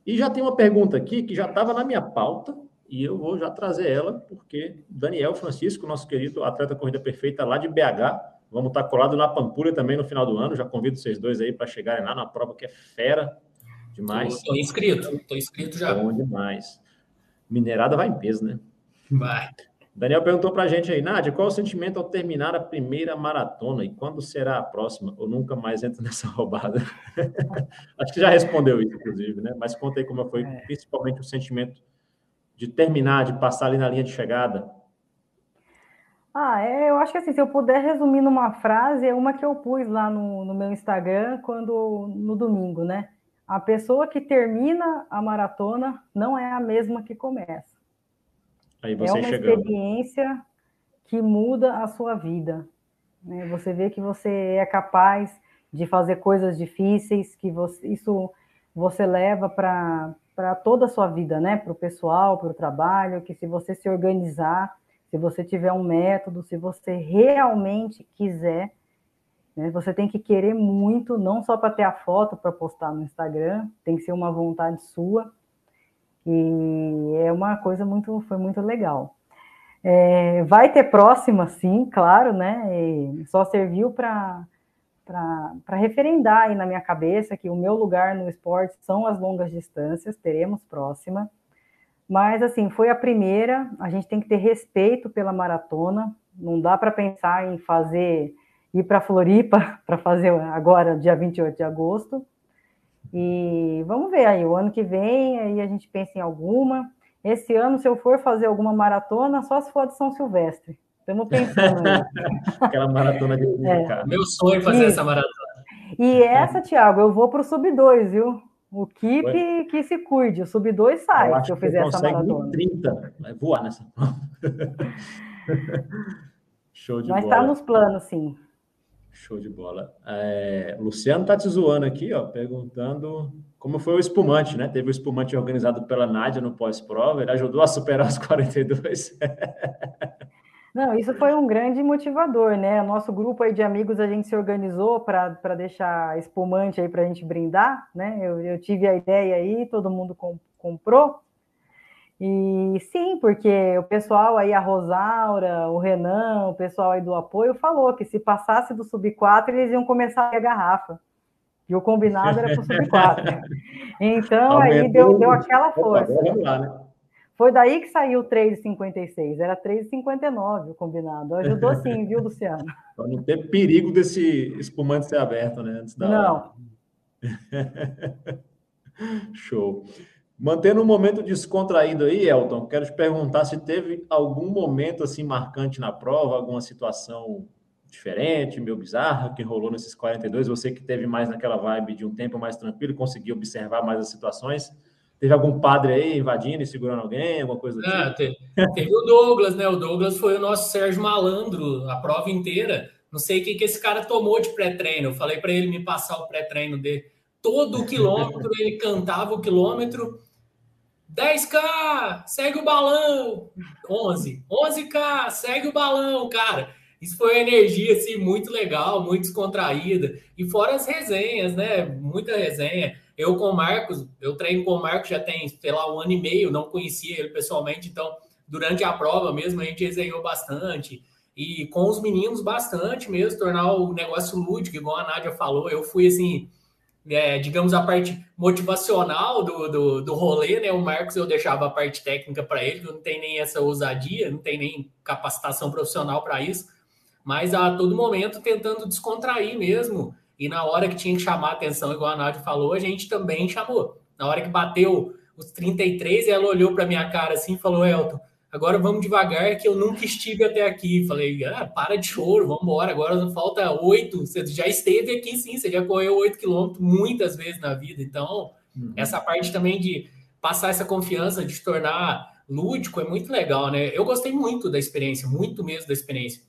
E já tem uma pergunta aqui que já estava na minha pauta e eu vou já trazer ela, porque Daniel Francisco, nosso querido atleta corrida perfeita lá de BH, vamos estar colado na Pampulha também no final do ano. Já convido vocês dois aí para chegarem lá na prova que é fera, Demais. Estou inscrito, estou inscrito já. Bom demais. Minerada vai em peso, né? Vai. Daniel perguntou para a gente aí, Nádia, qual o sentimento ao terminar a primeira maratona e quando será a próxima? Ou nunca mais entra <laughs> nessa roubada? <laughs> Acho que já respondeu isso, inclusive, né? Mas conta aí como foi, é. principalmente o sentimento de terminar, de passar ali na linha de chegada. Ah, é, eu acho que assim, se eu puder resumir numa frase, é uma que eu pus lá no, no meu Instagram quando no domingo, né? A pessoa que termina a maratona não é a mesma que começa. É uma chegando. experiência que muda a sua vida. Né? Você vê que você é capaz de fazer coisas difíceis, que você, isso você leva para toda a sua vida, né? Para o pessoal, para o trabalho, que se você se organizar, se você tiver um método, se você realmente quiser, né? Você tem que querer muito, não só para ter a foto para postar no Instagram, tem que ser uma vontade sua. E é uma coisa muito, foi muito legal. É, vai ter próxima, sim, claro, né? E só serviu para para referendar aí na minha cabeça que o meu lugar no esporte são as longas distâncias, teremos próxima. Mas, assim, foi a primeira, a gente tem que ter respeito pela maratona, não dá para pensar em fazer ir para Floripa <laughs> para fazer agora, dia 28 de agosto. E vamos ver aí, o ano que vem, aí a gente pensa em alguma. Esse ano, se eu for fazer alguma maratona, só se for de São Silvestre. Estamos pensando. <laughs> Aquela maratona de é. Meu sonho é fazer e, essa maratona. E essa, Thiago, eu vou para o Sub-2, viu? O Keep que se cuide, o Sub-2 sai eu se eu fizer essa maratona. 30, vai voar nessa <laughs> Show de Mas bola. Mas está nos planos, sim. Show de bola. É, Luciano tá te zoando aqui, ó, perguntando como foi o espumante, né? Teve o espumante organizado pela Nádia no pós-prova, ele ajudou a superar os <laughs> 42. Não, isso foi um grande motivador, né? Nosso grupo aí de amigos, a gente se organizou para deixar espumante aí para a gente brindar, né? Eu, eu, tive a ideia aí, todo mundo com, comprou, e sim, porque o pessoal aí, a Rosaura, o Renan, o pessoal aí do apoio, falou que se passasse do sub-4, eles iam começar a garrafa. E o combinado era para o sub-4. <laughs> Então, aí deu, deu aquela força. Lá, né? Foi daí que saiu 3,56. Era 3,59 o combinado. Ajudou sim, viu, Luciano? <laughs> Para não ter perigo desse espumante ser aberto, né? Antes da não. <laughs> Show. Mantendo um momento descontraído aí, Elton, quero te perguntar se teve algum momento assim marcante na prova, alguma situação diferente, meio bizarra, que rolou nesses 42, você que teve mais naquela vibe de um tempo mais tranquilo, conseguiu observar mais as situações. Teve algum padre aí invadindo e segurando alguém, alguma coisa do é, tipo? Teve, teve, o Douglas, né? O Douglas foi o nosso Sérgio Malandro a prova inteira. Não sei o que, que esse cara tomou de pré-treino. Eu falei para ele me passar o pré-treino dele. Todo o quilômetro ele cantava o quilômetro. 10K, segue o balão. 11. 11K, segue o balão, cara. Isso foi uma energia assim, muito legal, muito descontraída. E fora as resenhas, né? Muita resenha. Eu com o Marcos, eu treino com o Marcos já tem, sei lá, um ano e meio, não conhecia ele pessoalmente, então durante a prova mesmo a gente resenhou bastante. E com os meninos bastante mesmo, tornar o negócio lúdico, igual a Nádia falou. Eu fui assim, é, digamos, a parte motivacional do, do, do rolê, né? O Marcos eu deixava a parte técnica para ele, não tem nem essa ousadia, não tem nem capacitação profissional para isso mas a todo momento tentando descontrair mesmo. E na hora que tinha que chamar a atenção, igual a Nádia falou, a gente também chamou. Na hora que bateu os 33, ela olhou para minha cara assim e falou: Elton, agora vamos devagar, que eu nunca estive até aqui. Falei: ah, para de choro, vamos embora. Agora falta oito. Você já esteve aqui sim, você já correu oito quilômetros muitas vezes na vida. Então, uhum. essa parte também de passar essa confiança, de tornar lúdico, é muito legal, né? Eu gostei muito da experiência, muito mesmo da experiência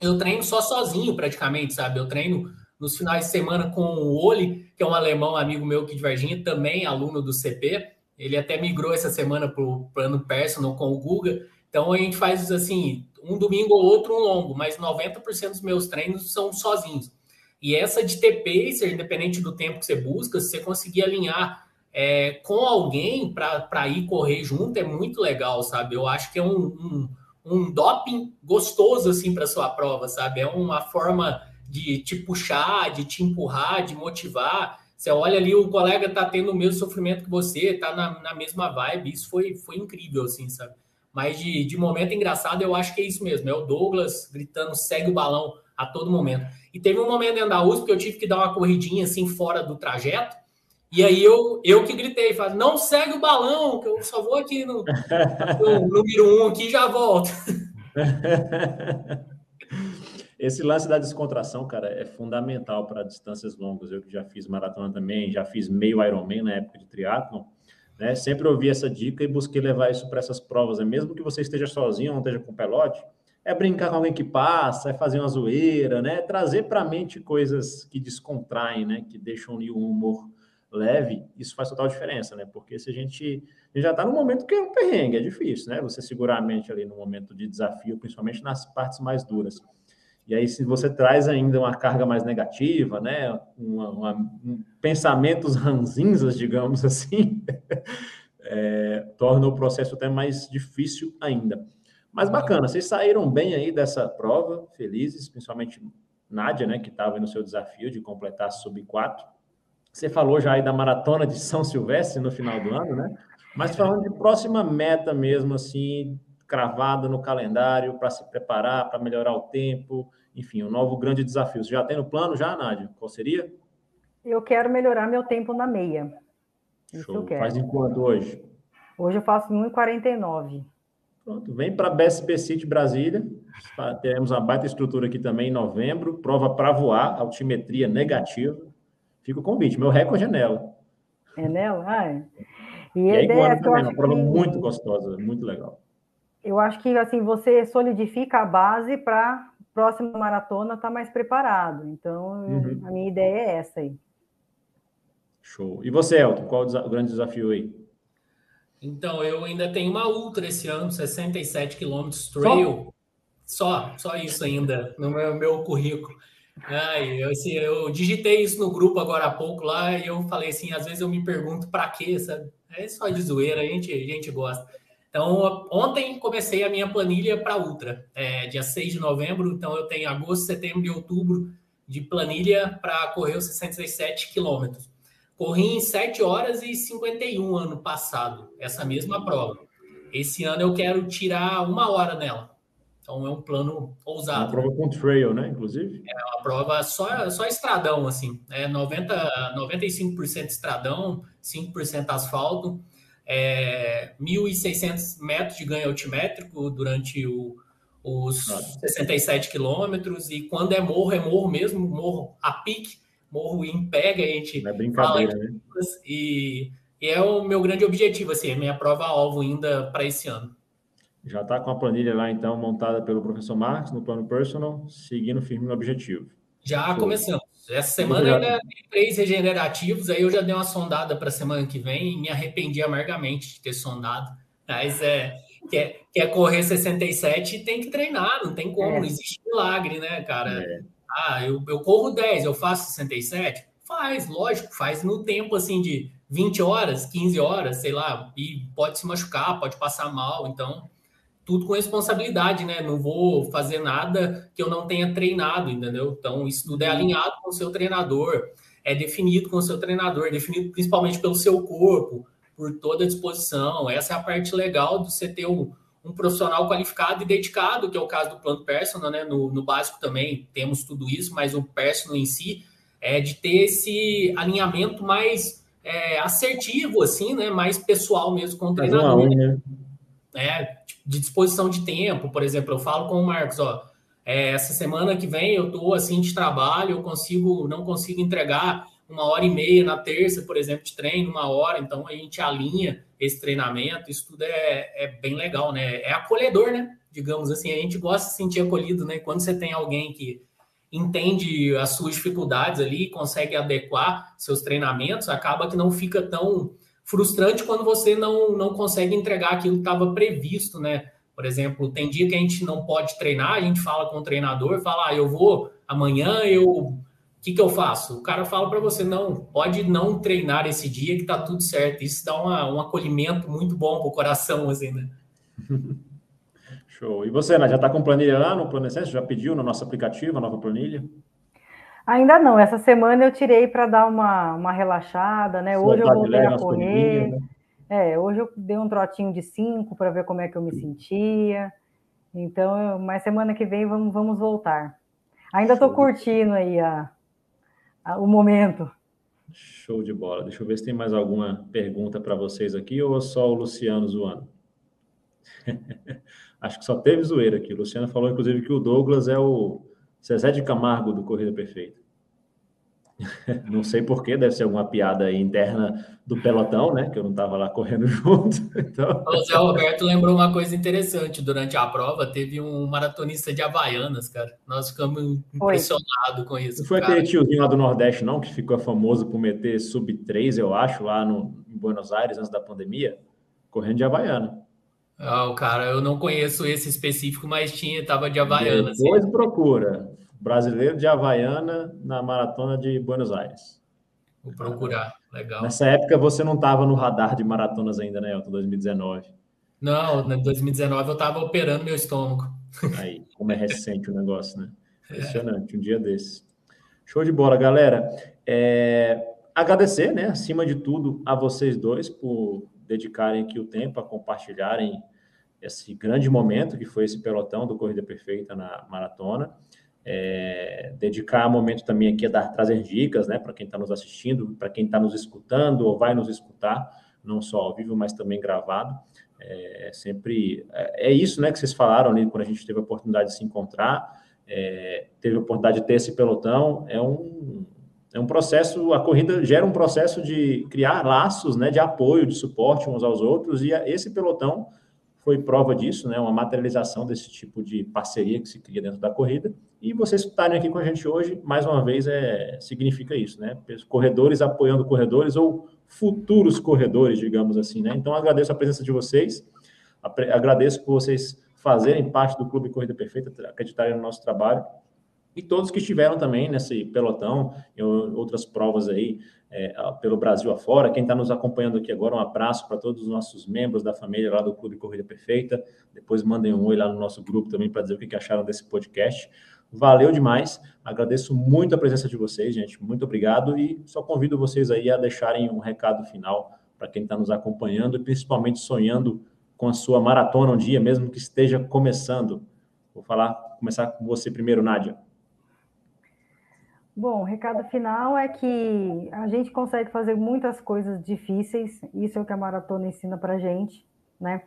eu treino só sozinho praticamente, sabe? Eu treino nos finais de semana com o Oli, que é um alemão amigo meu aqui de Varginha, também aluno do CP. Ele até migrou essa semana para o plano personal com o Guga. Então a gente faz assim, um domingo ou outro um longo, mas 90% dos meus treinos são sozinhos. E essa de ter pacer, independente do tempo que você busca, se você conseguir alinhar é, com alguém para ir correr junto, é muito legal, sabe? Eu acho que é um, um um doping gostoso assim para sua prova, sabe? É uma forma de te puxar, de te empurrar, de motivar. Você olha ali, o colega tá tendo o mesmo sofrimento que você, tá na, na mesma vibe. Isso foi, foi incrível, assim, sabe? Mas de, de momento engraçado, eu acho que é isso mesmo. É o Douglas gritando, segue o balão a todo momento. E teve um momento dentro da USP que eu tive que dar uma corridinha assim fora do trajeto. E aí eu, eu que gritei, falei, não segue o balão, que eu só vou aqui no, no número um aqui e já volto. <laughs> Esse lance da descontração, cara, é fundamental para distâncias longas. Eu que já fiz maratona também, já fiz meio Ironman na época de triatlon, né? Sempre ouvi essa dica e busquei levar isso para essas provas. Né? Mesmo que você esteja sozinho, não esteja com pelote, é brincar com alguém que passa, é fazer uma zoeira, né? Trazer para a mente coisas que descontraem, né? Que deixam o humor leve, isso faz total diferença, né? Porque se a gente, a gente já está no momento que é um perrengue, é difícil, né? Você segurar a mente ali no momento de desafio, principalmente nas partes mais duras. E aí, se você traz ainda uma carga mais negativa, né? Uma, uma, um, pensamentos ranzinzas, digamos <laughs> assim, é, torna o processo até mais difícil ainda. Mas bacana, vocês saíram bem aí dessa prova, felizes, principalmente Nádia, né? Que estava no seu desafio de completar sub 4 você falou já aí da maratona de São Silvestre no final do ano, né? Mas falando de próxima meta mesmo, assim, cravada no calendário para se preparar, para melhorar o tempo, enfim, um novo grande desafio. Você já tem no plano já, Nádia? Qual seria? Eu quero melhorar meu tempo na meia. Isso eu quero. Faz em quanto hoje? Hoje eu faço 1,49. Pronto, vem para a BSP City Brasília. Teremos uma baita estrutura aqui também em novembro. Prova para voar, altimetria negativa. Fica o convite. Meu recorde é nela. É nela? Ah, é. E, e é igual também, uma prova que... muito gostosa, muito legal. Eu acho que assim você solidifica a base para próxima maratona tá mais preparado. Então, uhum. a minha ideia é essa aí. Show. E você, Elton, qual o grande desafio aí? Então, eu ainda tenho uma ultra esse ano, 67 quilômetros trail. Só? só? só, isso ainda no meu, meu currículo. É, eu, assim, eu digitei isso no grupo agora há pouco lá e eu falei assim, às vezes eu me pergunto para quê, sabe? É só de zoeira, a gente, a gente gosta. Então, ontem comecei a minha planilha para Ultra, é, dia 6 de novembro, então eu tenho agosto, setembro e outubro de planilha para correr os 67 quilômetros. Corri em 7 horas e 51 ano passado, essa mesma prova. Esse ano eu quero tirar uma hora nela. Então é um plano ousado. Uma prova com trail, né? Inclusive. É uma prova só, só estradão, assim. É 90, 95% estradão, 5% asfalto. É 1.600 metros de ganho altimétrico durante o, os Nossa. 67 quilômetros. E quando é morro, é morro mesmo, morro a pique, morro em que a gente é brincadeira, fala. Né? E E é o meu grande objetivo, assim, é minha prova-alvo ainda para esse ano. Já está com a planilha lá, então, montada pelo professor Marcos no plano personal, seguindo firme no objetivo. Já começamos. Essa semana ainda tem três regenerativos, aí eu já dei uma sondada para a semana que vem e me arrependi amargamente de ter sondado. Mas é, quer, quer correr 67, tem que treinar, não tem como, é. não existe milagre, né, cara? É. Ah, eu, eu corro 10, eu faço 67? Faz, lógico, faz no tempo assim de 20 horas, 15 horas, sei lá, e pode se machucar, pode passar mal, então tudo com responsabilidade, né? Não vou fazer nada que eu não tenha treinado, entendeu? Então, isso tudo é alinhado com o seu treinador, é definido com o seu treinador, é definido principalmente pelo seu corpo, por toda a disposição. Essa é a parte legal de você ter um, um profissional qualificado e dedicado, que é o caso do plano personal, né? No, no básico também temos tudo isso, mas o personal em si é de ter esse alinhamento mais é, assertivo, assim, né? Mais pessoal mesmo com o treinador. Né? É, de disposição de tempo, por exemplo, eu falo com o Marcos, ó, é, essa semana que vem eu tô assim de trabalho, eu consigo, não consigo entregar uma hora e meia na terça, por exemplo, de treino, uma hora, então a gente alinha esse treinamento, isso tudo é, é bem legal, né? É acolhedor, né? Digamos assim, a gente gosta de se sentir acolhido, né? Quando você tem alguém que entende as suas dificuldades ali, consegue adequar seus treinamentos, acaba que não fica tão frustrante quando você não, não consegue entregar aquilo que estava previsto, né? Por exemplo, tem dia que a gente não pode treinar, a gente fala com o treinador, fala, ah, eu vou amanhã, eu o que, que eu faço? O cara fala para você, não, pode não treinar esse dia que tá tudo certo. Isso dá uma, um acolhimento muito bom pro coração, assim, né? <laughs> Show. E você, Ana, já está com planilha lá no Plano Essência? Já pediu no nosso aplicativo a nova planilha? Ainda não. Essa semana eu tirei para dar uma, uma relaxada, né? Hoje eu voltei a correr. Né? É, hoje eu dei um trotinho de cinco para ver como é que eu me sentia. Então, mas semana que vem vamos, vamos voltar. Ainda estou curtindo aí a, a, o momento. Show de bola. Deixa eu ver se tem mais alguma pergunta para vocês aqui ou só o Luciano zoando. <laughs> Acho que só teve zoeira aqui. O Luciano falou, inclusive, que o Douglas é o Zezé de Camargo do Corrida Perfeita. <laughs> Não sei porquê, deve ser alguma piada interna do pelotão, né? Que eu não estava lá correndo <laughs> junto. Então... O Zé Roberto lembrou uma coisa interessante. Durante a prova, teve um maratonista de Havaianas, cara. Nós ficamos impressionados com isso. Não foi cara. aquele tiozinho lá do Nordeste, não, que ficou famoso por meter sub 3, eu acho, lá no, em Buenos Aires, antes da pandemia, correndo de Havaiana. Ah, cara, eu não conheço esse específico, mas tinha, tava de Havaiana. Depois assim. procura. Brasileiro de Havaiana na maratona de Buenos Aires. Vou procurar, legal. Nessa época você não estava no radar de maratonas ainda, né, Elton, 2019? Não, em 2019 eu estava operando meu estômago. <laughs> Aí, como é recente o negócio, né? É. Impressionante, um dia desse. Show de bola, galera. É, agradecer, né, acima de tudo, a vocês dois por dedicarem aqui o tempo a compartilharem esse grande momento que foi esse pelotão do Corrida Perfeita na maratona. É, dedicar momento também aqui a dar, trazer dicas, né, para quem está nos assistindo, para quem está nos escutando ou vai nos escutar, não só ao vivo, mas também gravado. É, sempre é, é isso, né, que vocês falaram ali quando a gente teve a oportunidade de se encontrar, é, teve a oportunidade de ter esse pelotão. É um é um processo, a corrida gera um processo de criar laços, né, de apoio, de suporte uns aos outros, e esse pelotão foi prova disso, né, uma materialização desse tipo de parceria que se cria dentro da corrida. E vocês estarem aqui com a gente hoje, mais uma vez, é, significa isso, né? Corredores apoiando corredores ou futuros corredores, digamos assim, né? Então, agradeço a presença de vocês, agradeço por vocês fazerem parte do Clube Corrida Perfeita, acreditarem no nosso trabalho e todos que estiveram também nesse pelotão e outras provas aí é, pelo Brasil afora. Quem está nos acompanhando aqui agora, um abraço para todos os nossos membros da família lá do Clube Corrida Perfeita. Depois mandem um oi lá no nosso grupo também para dizer o que acharam desse podcast. Valeu demais, agradeço muito a presença de vocês, gente. Muito obrigado e só convido vocês aí a deixarem um recado final para quem está nos acompanhando e principalmente sonhando com a sua maratona um dia, mesmo que esteja começando. Vou falar, começar com você primeiro, Nádia. Bom, o recado final é que a gente consegue fazer muitas coisas difíceis, isso é o que a maratona ensina para gente, né?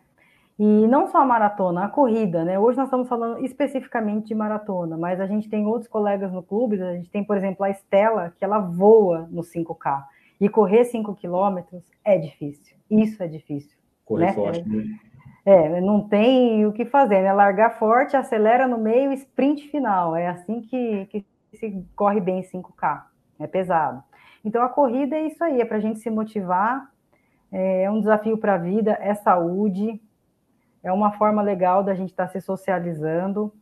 E não só a maratona, a corrida, né? Hoje nós estamos falando especificamente de maratona, mas a gente tem outros colegas no clube, a gente tem, por exemplo, a Estela, que ela voa no 5K. E correr 5 quilômetros é difícil. Isso é difícil. Correr né? forte. É, né? não tem o que fazer, né? Largar forte, acelera no meio, sprint final. É assim que, que se corre bem 5K. É pesado. Então a corrida é isso aí, é para a gente se motivar, é um desafio para a vida, é saúde, é uma forma legal da gente estar tá se socializando.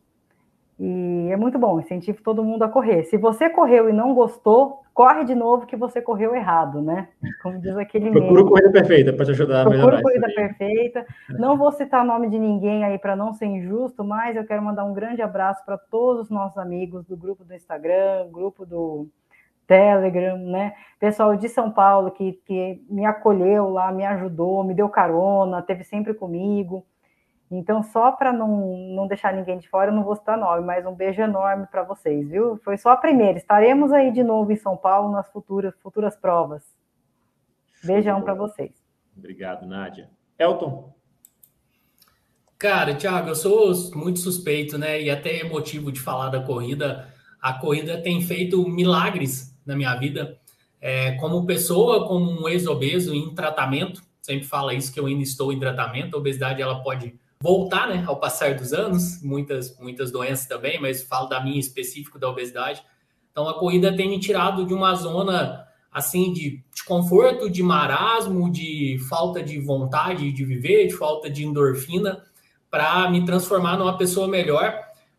E é muito bom, incentivo todo mundo a correr. Se você correu e não gostou, corre de novo que você correu errado, né? Como diz aquele Procura corrida perfeita para te ajudar a melhorar. Procura corrida perfeita. Não vou citar nome de ninguém aí para não ser injusto, mas eu quero mandar um grande abraço para todos os nossos amigos do grupo do Instagram, grupo do Telegram, né? Pessoal de São Paulo que, que me acolheu lá, me ajudou, me deu carona, teve sempre comigo. Então, só para não, não deixar ninguém de fora, eu não vou citar nome, mas um beijo enorme para vocês, viu? Foi só a primeira. Estaremos aí de novo em São Paulo nas futuras, futuras provas. Beijão para vocês. Obrigado, Nádia. Elton? Cara, Thiago, eu sou muito suspeito, né? E até emotivo de falar da corrida. A corrida tem feito milagres na minha vida. É, como pessoa, como um ex-obeso em tratamento, sempre fala isso que eu ainda estou em tratamento. A obesidade ela pode voltar, né, ao passar dos anos, muitas, muitas doenças também, mas falo da minha específico da obesidade. Então a corrida tem me tirado de uma zona assim de, de conforto, de marasmo, de falta de vontade de viver, de falta de endorfina, para me transformar numa pessoa melhor.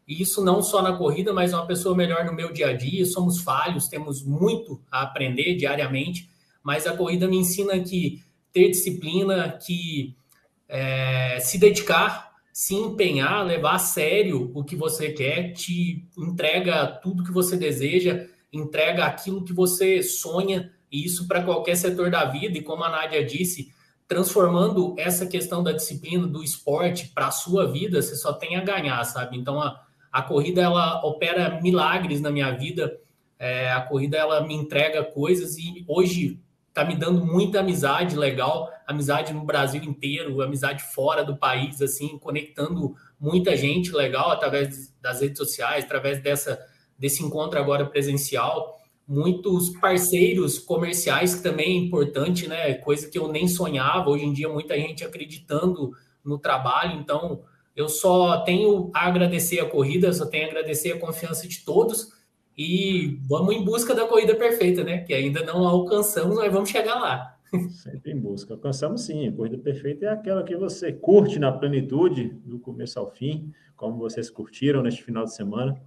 E isso não só na corrida, mas uma pessoa melhor no meu dia a dia. Somos falhos, temos muito a aprender diariamente, mas a corrida me ensina que ter disciplina, que é, se dedicar, se empenhar, levar a sério o que você quer, te entrega tudo que você deseja, entrega aquilo que você sonha, e isso para qualquer setor da vida. E como a Nádia disse, transformando essa questão da disciplina, do esporte para a sua vida, você só tem a ganhar, sabe? Então a, a corrida ela opera milagres na minha vida. É, a corrida ela me entrega coisas e hoje tá me dando muita amizade legal, amizade no Brasil inteiro, amizade fora do país, assim, conectando muita gente legal através das redes sociais, através dessa desse encontro agora presencial, muitos parceiros comerciais que também é importante, né? Coisa que eu nem sonhava. Hoje em dia muita gente acreditando no trabalho, então eu só tenho a agradecer a corrida, só tenho a agradecer a confiança de todos e vamos em busca da corrida perfeita, né? Que ainda não alcançamos, mas vamos chegar lá. Sempre em busca. Alcançamos sim. A corrida perfeita é aquela que você curte na plenitude, do começo ao fim, como vocês curtiram neste final de semana.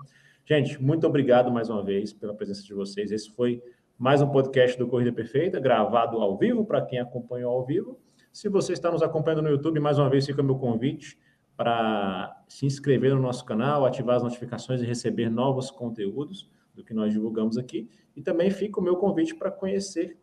Gente, muito obrigado mais uma vez pela presença de vocês. Esse foi mais um podcast do Corrida Perfeita, gravado ao vivo, para quem acompanhou ao vivo. Se você está nos acompanhando no YouTube, mais uma vez fica meu convite para se inscrever no nosso canal, ativar as notificações e receber novos conteúdos do que nós divulgamos aqui. E também fica o meu convite para conhecer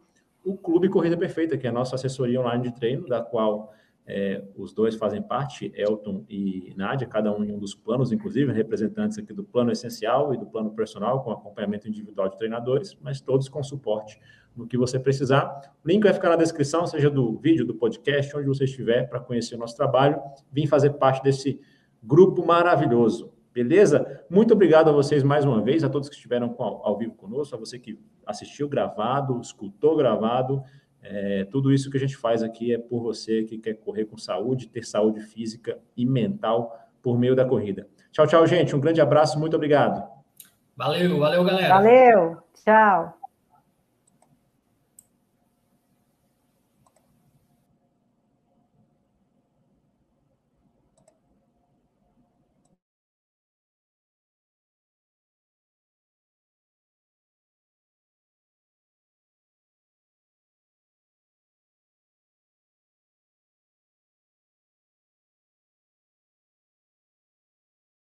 o Clube Corrida Perfeita, que é a nossa assessoria online de treino, da qual é, os dois fazem parte, Elton e Nádia, cada um em um dos planos, inclusive representantes aqui do plano essencial e do plano personal, com acompanhamento individual de treinadores, mas todos com suporte no que você precisar. O link vai ficar na descrição, seja do vídeo, do podcast, onde você estiver, para conhecer o nosso trabalho, vim fazer parte desse grupo maravilhoso. Beleza? Muito obrigado a vocês mais uma vez, a todos que estiveram ao, ao vivo conosco, a você que assistiu gravado, escutou gravado. É, tudo isso que a gente faz aqui é por você que quer correr com saúde, ter saúde física e mental por meio da corrida. Tchau, tchau, gente. Um grande abraço, muito obrigado. Valeu, valeu, galera. Valeu, tchau.